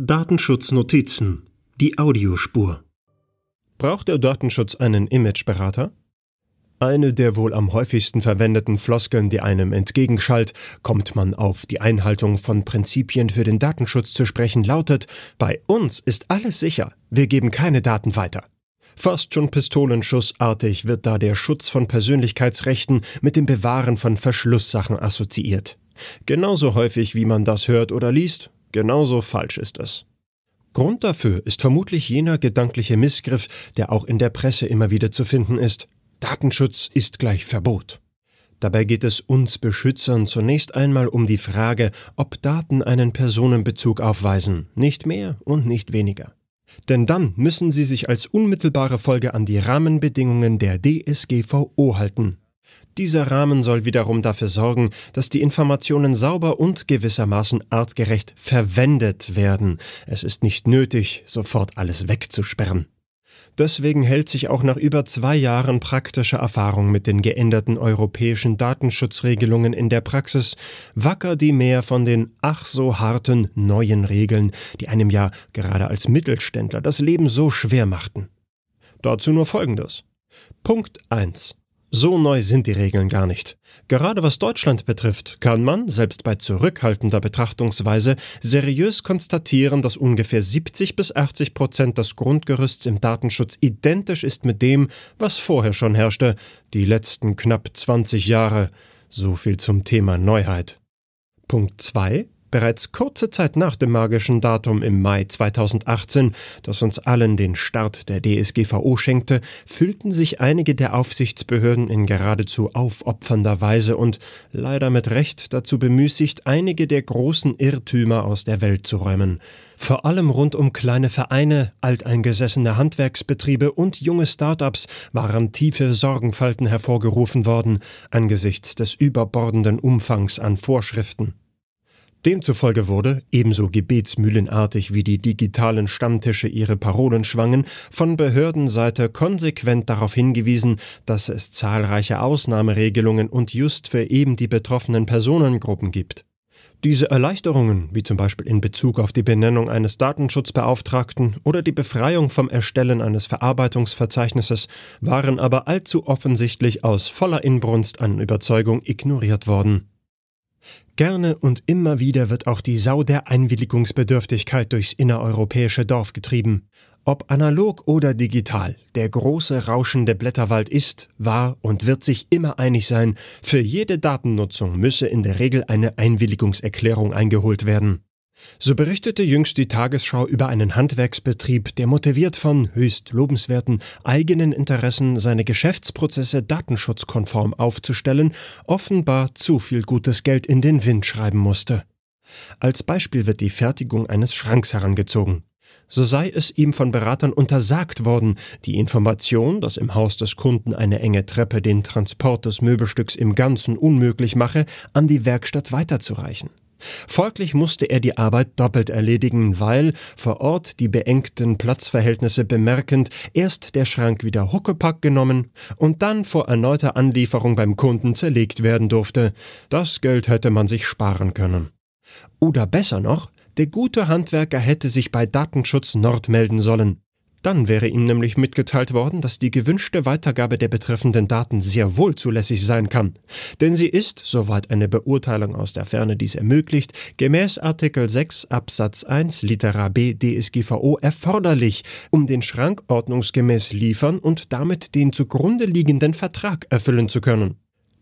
Datenschutznotizen. Die Audiospur. Braucht der Datenschutz einen Imageberater? Eine der wohl am häufigsten verwendeten Floskeln, die einem entgegenschallt, kommt man auf die Einhaltung von Prinzipien für den Datenschutz zu sprechen, lautet, bei uns ist alles sicher, wir geben keine Daten weiter. Fast schon pistolenschussartig wird da der Schutz von Persönlichkeitsrechten mit dem Bewahren von Verschlusssachen assoziiert. Genauso häufig, wie man das hört oder liest, Genauso falsch ist es. Grund dafür ist vermutlich jener gedankliche Missgriff, der auch in der Presse immer wieder zu finden ist. Datenschutz ist gleich Verbot. Dabei geht es uns Beschützern zunächst einmal um die Frage, ob Daten einen Personenbezug aufweisen, nicht mehr und nicht weniger. Denn dann müssen sie sich als unmittelbare Folge an die Rahmenbedingungen der DSGVO halten. Dieser Rahmen soll wiederum dafür sorgen, dass die Informationen sauber und gewissermaßen artgerecht verwendet werden. Es ist nicht nötig, sofort alles wegzusperren. Deswegen hält sich auch nach über zwei Jahren praktischer Erfahrung mit den geänderten europäischen Datenschutzregelungen in der Praxis wacker die Mehr von den ach so harten neuen Regeln, die einem ja gerade als Mittelständler das Leben so schwer machten. Dazu nur Folgendes. Punkt 1. So neu sind die Regeln gar nicht. Gerade was Deutschland betrifft, kann man, selbst bei zurückhaltender Betrachtungsweise, seriös konstatieren, dass ungefähr 70 bis 80 Prozent des Grundgerüsts im Datenschutz identisch ist mit dem, was vorher schon herrschte, die letzten knapp 20 Jahre. So viel zum Thema Neuheit. Punkt 2. Bereits kurze Zeit nach dem magischen Datum im Mai 2018, das uns allen den Start der DSGVO schenkte, fühlten sich einige der Aufsichtsbehörden in geradezu aufopfernder Weise und leider mit Recht dazu bemüßigt, einige der großen Irrtümer aus der Welt zu räumen. Vor allem rund um kleine Vereine, alteingesessene Handwerksbetriebe und junge Start-ups waren tiefe Sorgenfalten hervorgerufen worden angesichts des überbordenden Umfangs an Vorschriften. Demzufolge wurde, ebenso gebetsmühlenartig wie die digitalen Stammtische ihre Parolen schwangen, von Behördenseite konsequent darauf hingewiesen, dass es zahlreiche Ausnahmeregelungen und just für eben die betroffenen Personengruppen gibt. Diese Erleichterungen, wie zum Beispiel in Bezug auf die Benennung eines Datenschutzbeauftragten oder die Befreiung vom Erstellen eines Verarbeitungsverzeichnisses, waren aber allzu offensichtlich aus voller Inbrunst an Überzeugung ignoriert worden. Gerne und immer wieder wird auch die Sau der Einwilligungsbedürftigkeit durchs innereuropäische Dorf getrieben. Ob analog oder digital, der große rauschende Blätterwald ist, war und wird sich immer einig sein, für jede Datennutzung müsse in der Regel eine Einwilligungserklärung eingeholt werden. So berichtete jüngst die Tagesschau über einen Handwerksbetrieb, der motiviert von höchst lobenswerten eigenen Interessen seine Geschäftsprozesse datenschutzkonform aufzustellen, offenbar zu viel gutes Geld in den Wind schreiben musste. Als Beispiel wird die Fertigung eines Schranks herangezogen. So sei es ihm von Beratern untersagt worden, die Information, dass im Haus des Kunden eine enge Treppe den Transport des Möbelstücks im Ganzen unmöglich mache, an die Werkstatt weiterzureichen. Folglich musste er die Arbeit doppelt erledigen, weil, vor Ort die beengten Platzverhältnisse bemerkend, erst der Schrank wieder Huckepack genommen und dann vor erneuter Anlieferung beim Kunden zerlegt werden durfte. Das Geld hätte man sich sparen können. Oder besser noch, der gute Handwerker hätte sich bei Datenschutz Nord melden sollen. Dann wäre ihm nämlich mitgeteilt worden, dass die gewünschte Weitergabe der betreffenden Daten sehr wohl zulässig sein kann. Denn sie ist, soweit eine Beurteilung aus der Ferne dies ermöglicht, gemäß Artikel 6 Absatz 1 Litera B DSGVO erforderlich, um den Schrank ordnungsgemäß liefern und damit den zugrunde liegenden Vertrag erfüllen zu können.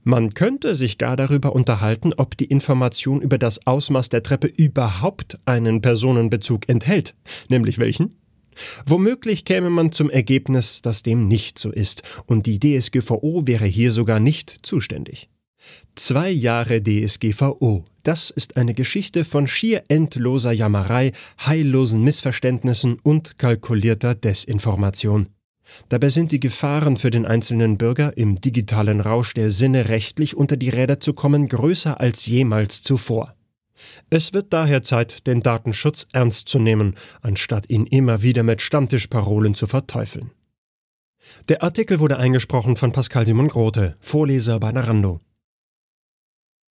Man könnte sich gar darüber unterhalten, ob die Information über das Ausmaß der Treppe überhaupt einen Personenbezug enthält, nämlich welchen? Womöglich käme man zum Ergebnis, dass dem nicht so ist, und die DSGVO wäre hier sogar nicht zuständig. Zwei Jahre DSGVO, das ist eine Geschichte von schier endloser Jammerei, heillosen Missverständnissen und kalkulierter Desinformation. Dabei sind die Gefahren für den einzelnen Bürger im digitalen Rausch der Sinne rechtlich unter die Räder zu kommen größer als jemals zuvor. Es wird daher Zeit, den Datenschutz ernst zu nehmen, anstatt ihn immer wieder mit Stammtischparolen zu verteufeln. Der Artikel wurde eingesprochen von Pascal Simon Grote, Vorleser bei Narando.